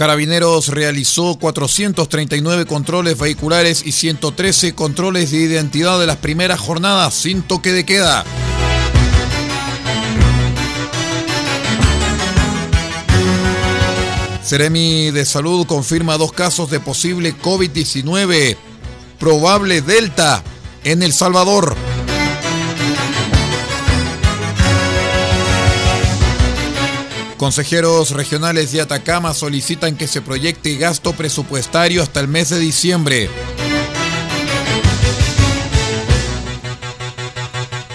Carabineros realizó 439 controles vehiculares y 113 controles de identidad de las primeras jornadas sin toque de queda. Ceremi de Salud confirma dos casos de posible COVID-19, probable Delta, en El Salvador. Consejeros regionales de Atacama solicitan que se proyecte gasto presupuestario hasta el mes de diciembre.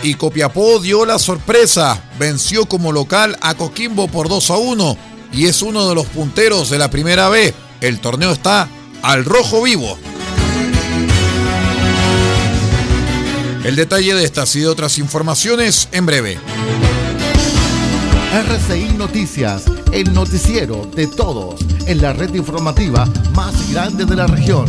Y Copiapó dio la sorpresa, venció como local a Coquimbo por 2 a 1 y es uno de los punteros de la primera B. El torneo está al rojo vivo. El detalle de estas y otras informaciones en breve. RCI Noticias, el noticiero de todos en la red informativa más grande de la región.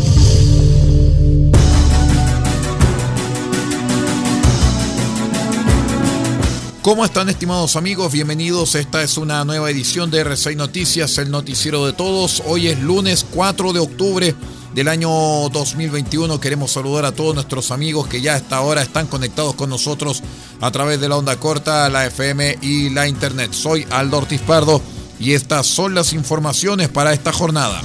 ¿Cómo están estimados amigos? Bienvenidos. Esta es una nueva edición de RCI Noticias, el noticiero de todos. Hoy es lunes 4 de octubre del año 2021. Queremos saludar a todos nuestros amigos que ya a esta hora están conectados con nosotros a través de la onda corta, la FM y la internet. Soy Aldo Ortiz Pardo y estas son las informaciones para esta jornada.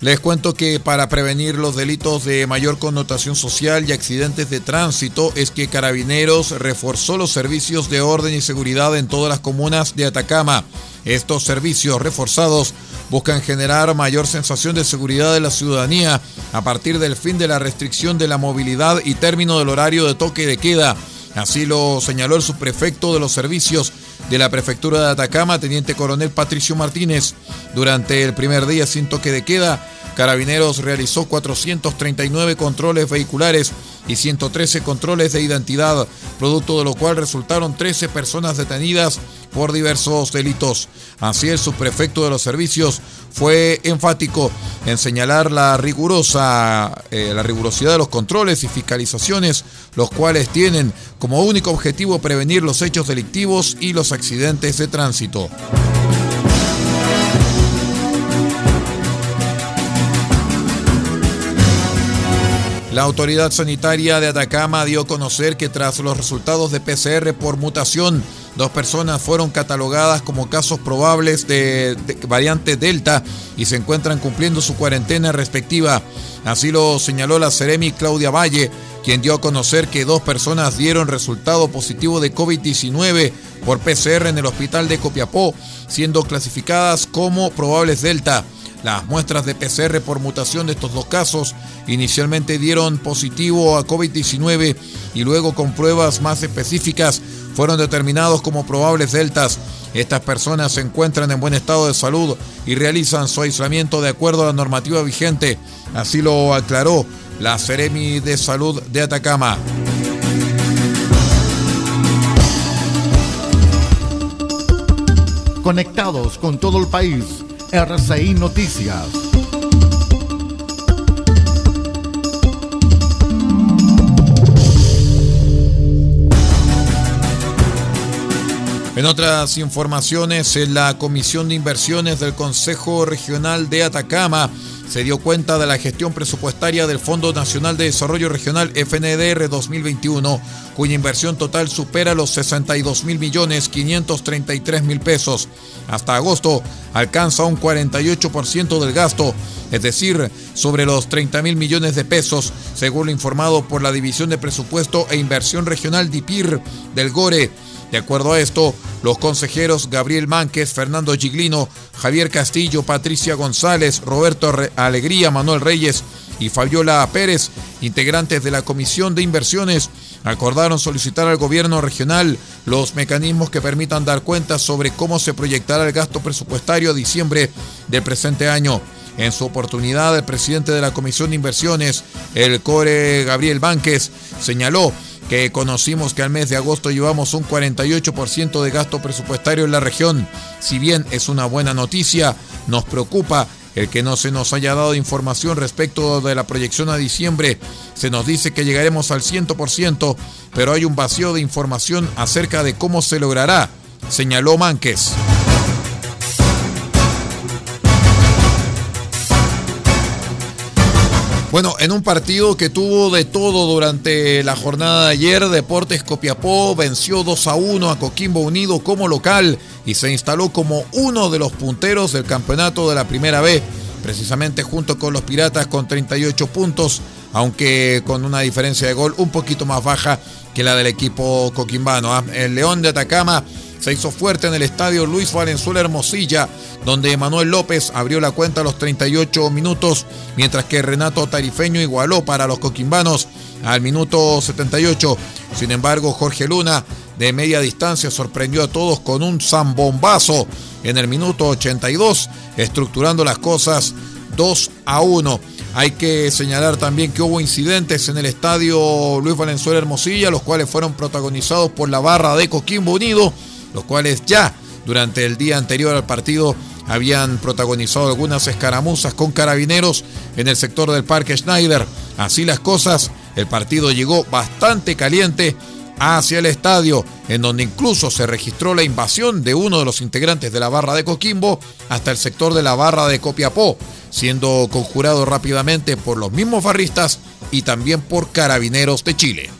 Les cuento que para prevenir los delitos de mayor connotación social y accidentes de tránsito es que Carabineros reforzó los servicios de orden y seguridad en todas las comunas de Atacama. Estos servicios reforzados buscan generar mayor sensación de seguridad de la ciudadanía a partir del fin de la restricción de la movilidad y término del horario de toque de queda. Así lo señaló el subprefecto de los servicios de la prefectura de Atacama, teniente coronel Patricio Martínez. Durante el primer día sin toque de queda, Carabineros realizó 439 controles vehiculares y 113 controles de identidad, producto de lo cual resultaron 13 personas detenidas por diversos delitos. Así el subprefecto de los servicios fue enfático en señalar la rigurosa eh, la rigurosidad de los controles y fiscalizaciones, los cuales tienen como único objetivo prevenir los hechos delictivos y los accidentes de tránsito. La autoridad sanitaria de Atacama dio a conocer que tras los resultados de PCR por mutación, dos personas fueron catalogadas como casos probables de, variante Delta y se encuentran cumpliendo su cuarentena respectiva. Así lo señaló la Ceremi Claudia Valle, quien dio a conocer que dos personas dieron resultado positivo de COVID-19 por PCR en el hospital de Copiapó, siendo clasificadas como probables Delta. Las muestras de PCR por mutación de estos dos casos inicialmente dieron positivo a COVID-19 y luego con pruebas más específicas fueron determinados como probables deltas. Estas personas se encuentran en buen estado de salud y realizan su aislamiento de acuerdo a la normativa vigente. Así lo aclaró la Seremi de Salud de Atacama. Conectados con todo el país, RCI Noticias. En otras informaciones, en la Comisión de Inversiones del Consejo Regional de Atacama se dio cuenta de la gestión presupuestaria del Fondo Nacional de Desarrollo Regional FNDR 2021, cuya inversión total supera los 62 mil millones 533 mil pesos. Hasta agosto alcanza un 48% del gasto, es decir, sobre los 30 mil millones de pesos, según lo informado por la División de Presupuesto e Inversión Regional DIPIR del GORE. De acuerdo a esto, los consejeros Gabriel Mánquez, Fernando Giglino, Javier Castillo, Patricia González, Roberto Alegría, Manuel Reyes y Fabiola Pérez, integrantes de la Comisión de Inversiones, acordaron solicitar al gobierno regional los mecanismos que permitan dar cuenta sobre cómo se proyectará el gasto presupuestario a diciembre del presente año. En su oportunidad, el presidente de la Comisión de Inversiones, el core Gabriel Mánquez, señaló que conocimos que al mes de agosto llevamos un 48% de gasto presupuestario en la región. Si bien es una buena noticia, nos preocupa el que no se nos haya dado información respecto de la proyección a diciembre. Se nos dice que llegaremos al 100%, pero hay un vacío de información acerca de cómo se logrará, señaló Mánquez. Bueno, en un partido que tuvo de todo durante la jornada de ayer, Deportes Copiapó venció 2 a 1 a Coquimbo Unido como local y se instaló como uno de los punteros del campeonato de la primera B, precisamente junto con los Piratas con 38 puntos, aunque con una diferencia de gol un poquito más baja que la del equipo coquimbano. ¿ah? El León de Atacama se hizo fuerte en el estadio Luis Valenzuela Hermosilla, donde Manuel López abrió la cuenta a los 38 minutos, mientras que Renato Tarifeño igualó para los coquimbanos al minuto 78. Sin embargo, Jorge Luna de media distancia sorprendió a todos con un zambombazo en el minuto 82, estructurando las cosas 2 a 1. Hay que señalar también que hubo incidentes en el estadio Luis Valenzuela Hermosilla, los cuales fueron protagonizados por la barra de Coquimbo Unido, los cuales ya durante el día anterior al partido habían protagonizado algunas escaramuzas con carabineros en el sector del Parque Schneider. Así las cosas, el partido llegó bastante caliente hacia el estadio, en donde incluso se registró la invasión de uno de los integrantes de la barra de Coquimbo hasta el sector de la barra de Copiapó, siendo conjurado rápidamente por los mismos barristas y también por carabineros de Chile.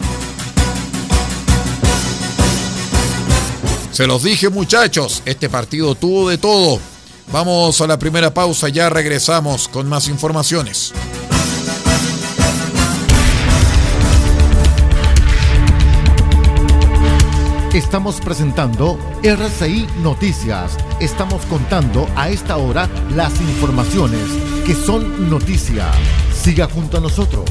Se los dije muchachos, este partido tuvo de todo. Vamos a la primera pausa, ya regresamos con más informaciones. Estamos presentando RCI Noticias. Estamos contando a esta hora las informaciones que son noticia. Siga junto a nosotros.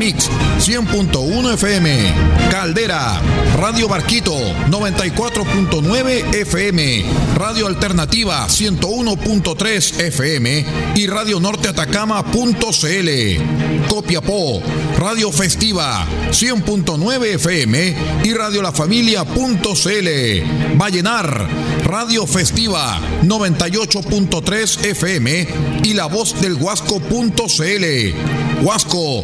Mix 100.1 FM. Caldera, Radio Barquito 94.9 FM. Radio Alternativa 101.3 FM y Radio radionorteatacama.cl, Copiapó, Radio Festiva 100.9 FM y Radio La Familia.cl, Vallenar, Radio Festiva 98.3 FM y La Voz del Huasco.cl, Huasco,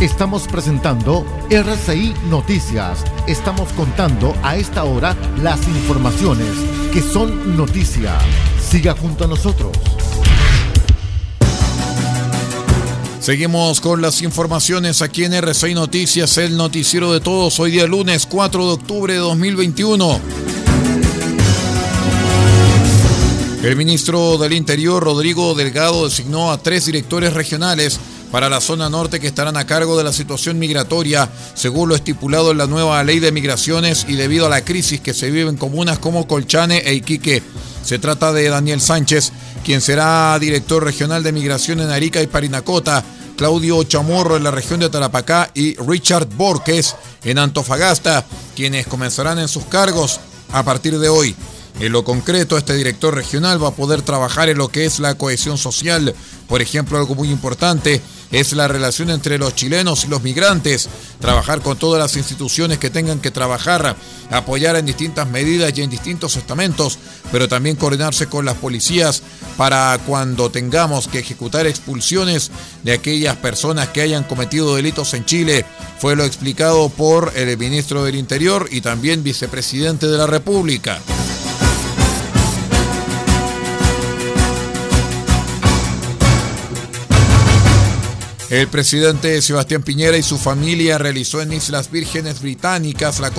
Estamos presentando RCI Noticias. Estamos contando a esta hora las informaciones que son noticia. Siga junto a nosotros. Seguimos con las informaciones aquí en RCI Noticias, el noticiero de todos, hoy día lunes 4 de octubre de 2021. El ministro del Interior, Rodrigo Delgado, designó a tres directores regionales para la zona norte que estarán a cargo de la situación migratoria, según lo estipulado en la nueva ley de migraciones y debido a la crisis que se vive en comunas como Colchane e Iquique. Se trata de Daniel Sánchez, quien será director regional de migración en Arica y Parinacota, Claudio Chamorro en la región de Tarapacá y Richard Borges en Antofagasta, quienes comenzarán en sus cargos a partir de hoy. En lo concreto, este director regional va a poder trabajar en lo que es la cohesión social. Por ejemplo, algo muy importante es la relación entre los chilenos y los migrantes, trabajar con todas las instituciones que tengan que trabajar, apoyar en distintas medidas y en distintos estamentos, pero también coordinarse con las policías para cuando tengamos que ejecutar expulsiones de aquellas personas que hayan cometido delitos en Chile. Fue lo explicado por el ministro del Interior y también vicepresidente de la República. El presidente Sebastián Piñera y su familia realizó en Islas Vírgenes Británicas la,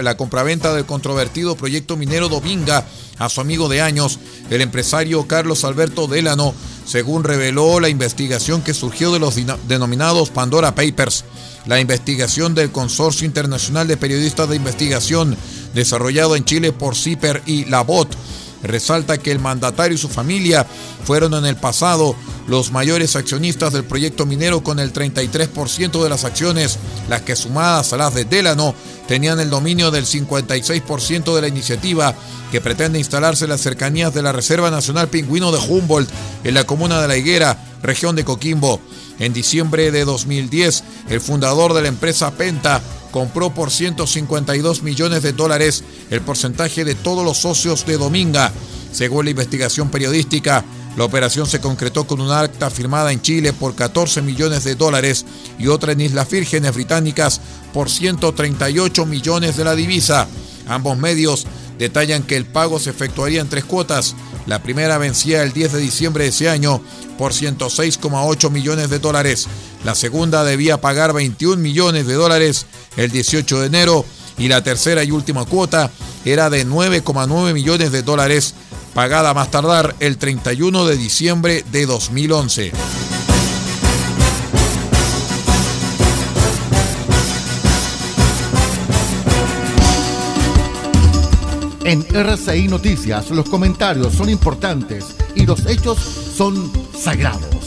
la, compraventa del controvertido proyecto minero Dominga a su amigo de años, el empresario Carlos Alberto Delano, según reveló la investigación que surgió de los denominados Pandora Papers. La investigación del Consorcio Internacional de Periodistas de Investigación, desarrollado en Chile por CIPER y LABOT, resalta que el mandatario y su familia fueron en el pasado los mayores accionistas del proyecto minero con el 33% de las acciones, las que sumadas a las de Delano tenían el dominio del 56% de la iniciativa que pretende instalarse en las cercanías de la Reserva Nacional Pingüino de Humboldt en la comuna de La Higuera, región de Coquimbo. En diciembre de 2010, el fundador de la empresa Penta compró por 152 millones de dólares el porcentaje de todos los socios de Dominga. Según la investigación periodística, la operación se concretó con un acta firmada en Chile por 14 millones de dólares y otra en Islas Vírgenes Británicas por 138 millones de la divisa. Ambos medios detallan que el pago se efectuaría en tres cuotas. La primera vencía el 10 de diciembre de ese año por 106,8 millones de dólares. La segunda debía pagar 21 millones de dólares el 18 de enero y la tercera y última cuota era de 9,9 millones de dólares, pagada más tardar el 31 de diciembre de 2011. En RCI Noticias los comentarios son importantes y los hechos son sagrados.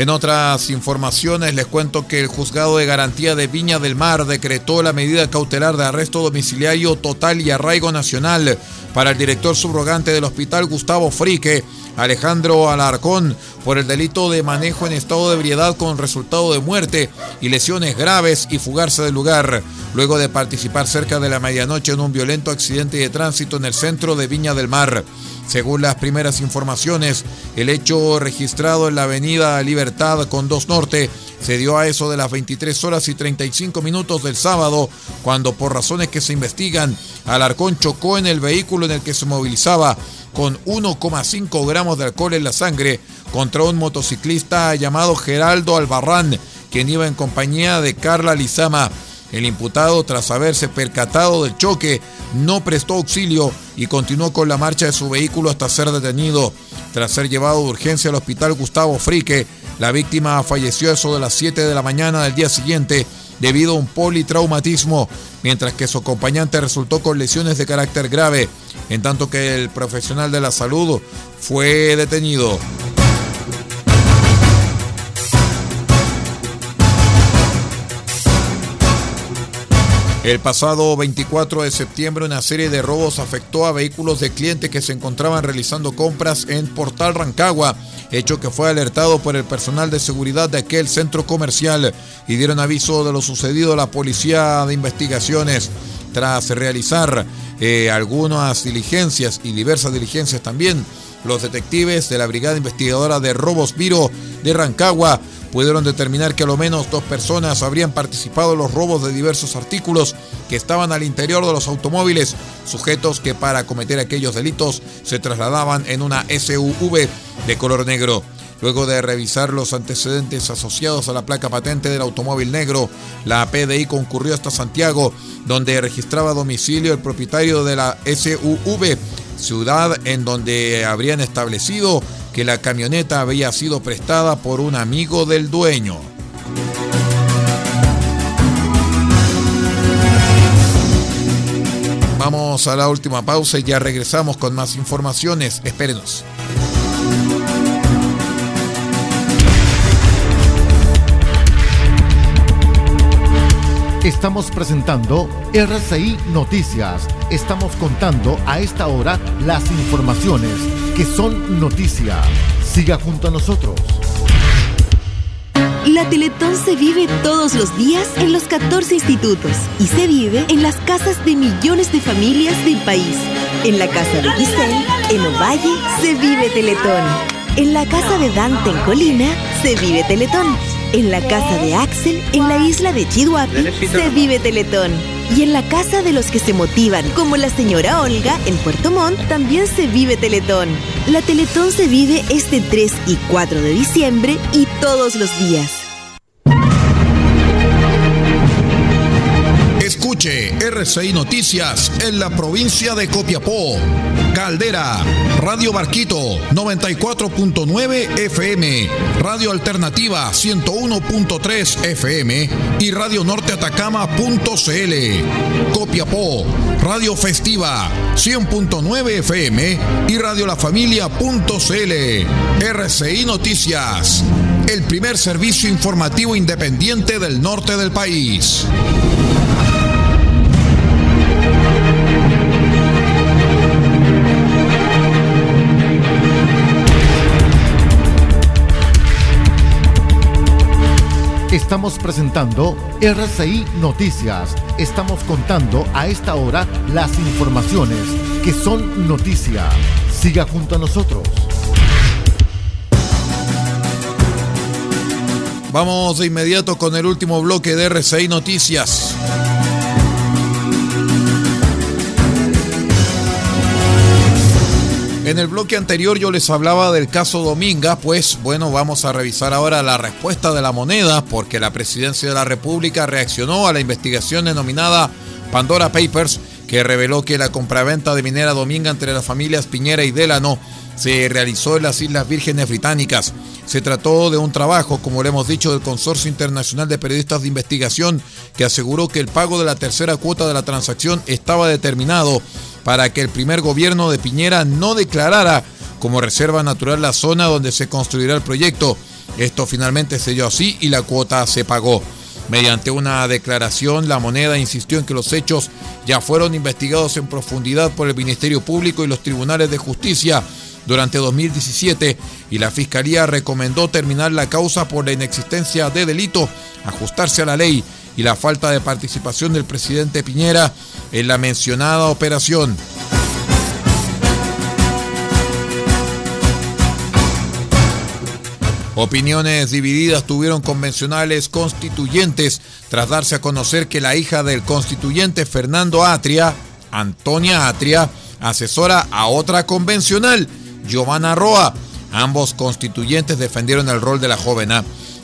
En otras informaciones les cuento que el juzgado de garantía de Viña del Mar decretó la medida cautelar de arresto domiciliario total y arraigo nacional para el director subrogante del hospital Gustavo Frique, Alejandro Alarcón, por el delito de manejo en estado de ebriedad con resultado de muerte y lesiones graves y fugarse del lugar, luego de participar cerca de la medianoche en un violento accidente de tránsito en el centro de Viña del Mar. Según las primeras informaciones, el hecho registrado en la avenida Libertad con 2 Norte se dio a eso de las 23 horas y 35 minutos del sábado, cuando por razones que se investigan, Alarcón chocó en el vehículo en el que se movilizaba con 1,5 gramos de alcohol en la sangre contra un motociclista llamado Geraldo Albarrán, quien iba en compañía de Carla Lizama. El imputado, tras haberse percatado del choque, no prestó auxilio y continuó con la marcha de su vehículo hasta ser detenido. Tras ser llevado de urgencia al hospital Gustavo Frique, la víctima falleció eso de las 7 de la mañana del día siguiente debido a un politraumatismo, mientras que su acompañante resultó con lesiones de carácter grave, en tanto que el profesional de la salud fue detenido. El pasado 24 de septiembre una serie de robos afectó a vehículos de clientes que se encontraban realizando compras en Portal Rancagua, hecho que fue alertado por el personal de seguridad de aquel centro comercial y dieron aviso de lo sucedido a la policía de investigaciones. Tras realizar eh, algunas diligencias y diversas diligencias también, los detectives de la Brigada Investigadora de Robos Viro de Rancagua pudieron determinar que a lo menos dos personas habrían participado en los robos de diversos artículos que estaban al interior de los automóviles, sujetos que para cometer aquellos delitos se trasladaban en una SUV de color negro. Luego de revisar los antecedentes asociados a la placa patente del automóvil negro, la PDI concurrió hasta Santiago, donde registraba domicilio el propietario de la SUV, ciudad en donde habrían establecido que la camioneta había sido prestada por un amigo del dueño. Vamos a la última pausa y ya regresamos con más informaciones. Espérenos. Estamos presentando RCI Noticias. Estamos contando a esta hora las informaciones que son noticia. Siga junto a nosotros. La Teletón se vive todos los días en los 14 institutos y se vive en las casas de millones de familias del país. En la casa de Giselle, en Ovalle, se vive Teletón. En la casa de Dante en Colina, se vive Teletón. En la casa de Axel, en la isla de Chihuahua, se vive Teletón. Y en la casa de los que se motivan, como la señora Olga, en Puerto Montt, también se vive Teletón. La Teletón se vive este 3 y 4 de diciembre y todos los días. RCI Noticias en la provincia de Copiapó. Caldera, Radio Barquito 94.9 FM, Radio Alternativa 101.3 FM y Radio Norte Atacama.cl. Copiapó, Radio Festiva 100.9 FM y Radio La Familia.cl. RCI Noticias, el primer servicio informativo independiente del norte del país. Estamos presentando RCI Noticias. Estamos contando a esta hora las informaciones que son noticia. Siga junto a nosotros. Vamos de inmediato con el último bloque de RCI Noticias. En el bloque anterior yo les hablaba del caso Dominga, pues bueno, vamos a revisar ahora la respuesta de la moneda porque la presidencia de la República reaccionó a la investigación denominada Pandora Papers que reveló que la compraventa de minera Dominga entre las familias Piñera y Delano se realizó en las Islas Vírgenes Británicas. Se trató de un trabajo, como le hemos dicho, del Consorcio Internacional de Periodistas de Investigación que aseguró que el pago de la tercera cuota de la transacción estaba determinado para que el primer gobierno de Piñera no declarara como reserva natural la zona donde se construirá el proyecto. Esto finalmente se dio así y la cuota se pagó. Mediante una declaración, la moneda insistió en que los hechos ya fueron investigados en profundidad por el Ministerio Público y los tribunales de justicia durante 2017 y la Fiscalía recomendó terminar la causa por la inexistencia de delito, ajustarse a la ley y la falta de participación del presidente Piñera en la mencionada operación. Opiniones divididas tuvieron convencionales constituyentes tras darse a conocer que la hija del constituyente Fernando Atria, Antonia Atria, asesora a otra convencional, Giovanna Roa. Ambos constituyentes defendieron el rol de la joven.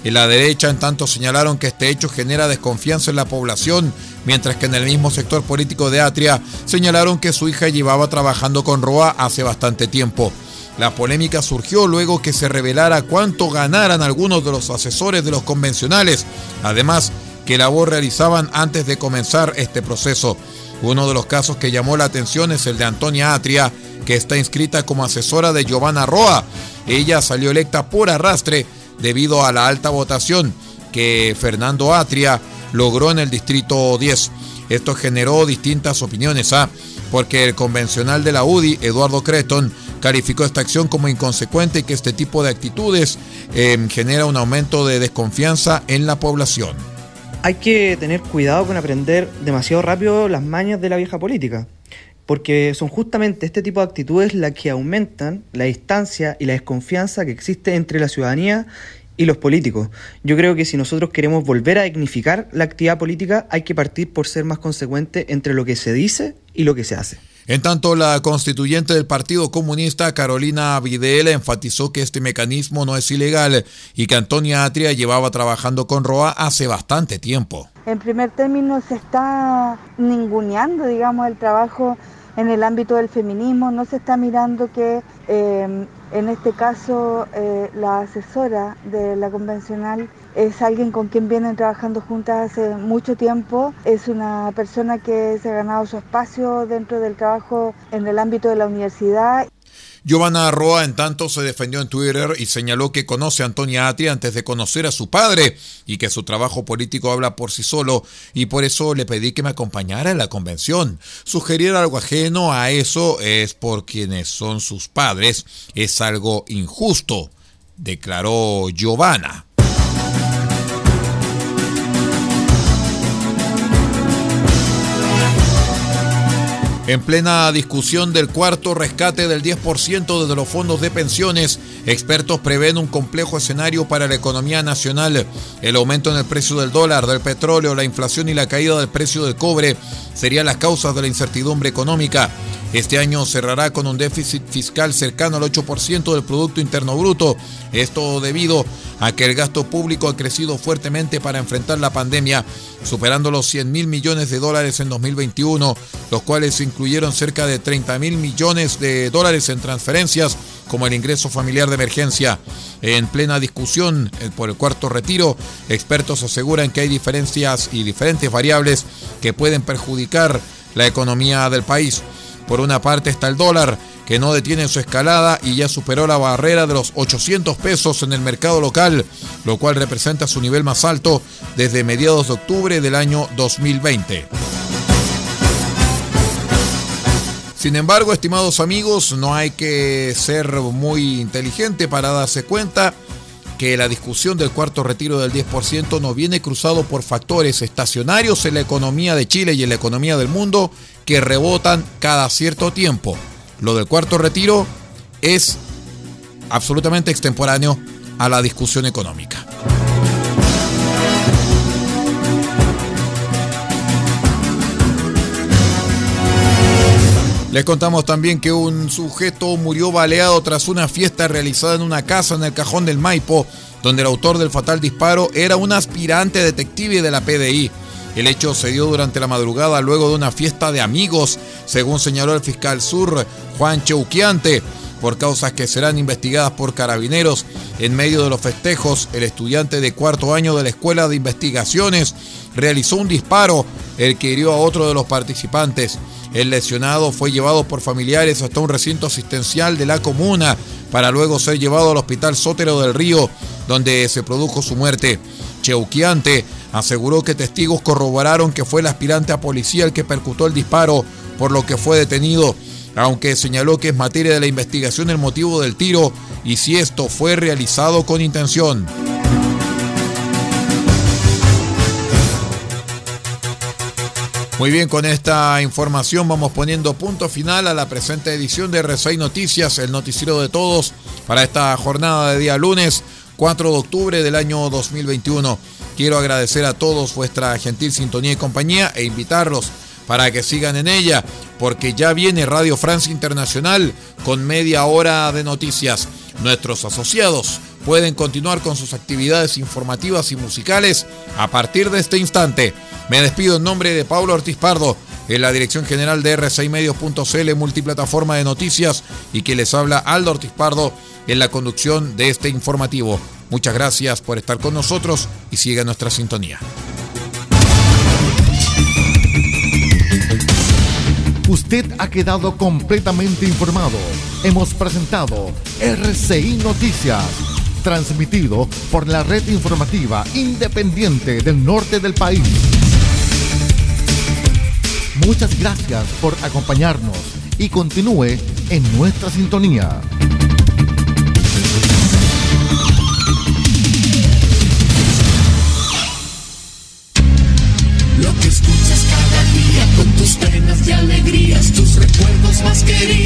En la derecha, en tanto, señalaron que este hecho genera desconfianza en la población, mientras que en el mismo sector político de Atria señalaron que su hija llevaba trabajando con Roa hace bastante tiempo. La polémica surgió luego que se revelara cuánto ganaran algunos de los asesores de los convencionales, además que labor realizaban antes de comenzar este proceso. Uno de los casos que llamó la atención es el de Antonia Atria, que está inscrita como asesora de Giovanna Roa. Ella salió electa por arrastre debido a la alta votación que Fernando Atria logró en el Distrito 10. Esto generó distintas opiniones, ¿ah? porque el convencional de la UDI, Eduardo Creton, calificó esta acción como inconsecuente y que este tipo de actitudes eh, genera un aumento de desconfianza en la población. Hay que tener cuidado con aprender demasiado rápido las mañas de la vieja política porque son justamente este tipo de actitudes las que aumentan la distancia y la desconfianza que existe entre la ciudadanía y los políticos. Yo creo que si nosotros queremos volver a dignificar la actividad política, hay que partir por ser más consecuente entre lo que se dice y lo que se hace. En tanto, la constituyente del Partido Comunista, Carolina Videla, enfatizó que este mecanismo no es ilegal y que Antonia Atria llevaba trabajando con ROA hace bastante tiempo. En primer término, se está ninguneando, digamos, el trabajo en el ámbito del feminismo, no se está mirando que eh, en este caso eh, la asesora de la convencional es alguien con quien vienen trabajando juntas hace mucho tiempo, es una persona que se ha ganado su espacio dentro del trabajo en el ámbito de la universidad. Giovanna Roa, en tanto, se defendió en Twitter y señaló que conoce a Antonia Atria antes de conocer a su padre y que su trabajo político habla por sí solo y por eso le pedí que me acompañara en la convención. Sugerir algo ajeno a eso es por quienes son sus padres. Es algo injusto, declaró Giovanna. En plena discusión del cuarto rescate del 10% desde los fondos de pensiones, expertos prevén un complejo escenario para la economía nacional. El aumento en el precio del dólar, del petróleo, la inflación y la caída del precio del cobre serían las causas de la incertidumbre económica. Este año cerrará con un déficit fiscal cercano al 8% del Producto Interno Bruto. Esto debido a que el gasto público ha crecido fuertemente para enfrentar la pandemia, superando los 100 mil millones de dólares en 2021, los cuales incluyeron cerca de 30 mil millones de dólares en transferencias como el ingreso familiar de emergencia. En plena discusión eh, por el cuarto retiro, expertos aseguran que hay diferencias y diferentes variables que pueden perjudicar la economía del país. Por una parte está el dólar, que no detiene su escalada y ya superó la barrera de los 800 pesos en el mercado local, lo cual representa su nivel más alto desde mediados de octubre del año 2020. Sin embargo, estimados amigos, no hay que ser muy inteligente para darse cuenta que la discusión del cuarto retiro del 10% no viene cruzado por factores estacionarios en la economía de Chile y en la economía del mundo que rebotan cada cierto tiempo. Lo del cuarto retiro es absolutamente extemporáneo a la discusión económica. Les contamos también que un sujeto murió baleado tras una fiesta realizada en una casa en el cajón del Maipo, donde el autor del fatal disparo era un aspirante detective de la PDI. El hecho se dio durante la madrugada luego de una fiesta de amigos, según señaló el fiscal sur Juan Cheuquiante, por causas que serán investigadas por carabineros. En medio de los festejos, el estudiante de cuarto año de la Escuela de Investigaciones realizó un disparo, el que hirió a otro de los participantes. El lesionado fue llevado por familiares hasta un recinto asistencial de la comuna para luego ser llevado al hospital Sótero del Río, donde se produjo su muerte. Cheuquiante aseguró que testigos corroboraron que fue el aspirante a policía el que percutó el disparo, por lo que fue detenido, aunque señaló que es materia de la investigación el motivo del tiro y si esto fue realizado con intención. Muy bien, con esta información vamos poniendo punto final a la presente edición de R6 Noticias, el noticiero de todos, para esta jornada de día lunes 4 de octubre del año 2021. Quiero agradecer a todos vuestra gentil sintonía y compañía e invitarlos para que sigan en ella, porque ya viene Radio Francia Internacional con media hora de noticias. Nuestros asociados pueden continuar con sus actividades informativas y musicales a partir de este instante. Me despido en nombre de Pablo Ortiz Pardo, en la dirección general de R6medios.cl, multiplataforma de noticias, y que les habla Aldo Ortiz Pardo en la conducción de este informativo. Muchas gracias por estar con nosotros y siga nuestra sintonía. Usted ha quedado completamente informado. Hemos presentado RCI Noticias, transmitido por la red informativa independiente del norte del país. Muchas gracias por acompañarnos y continúe en nuestra sintonía.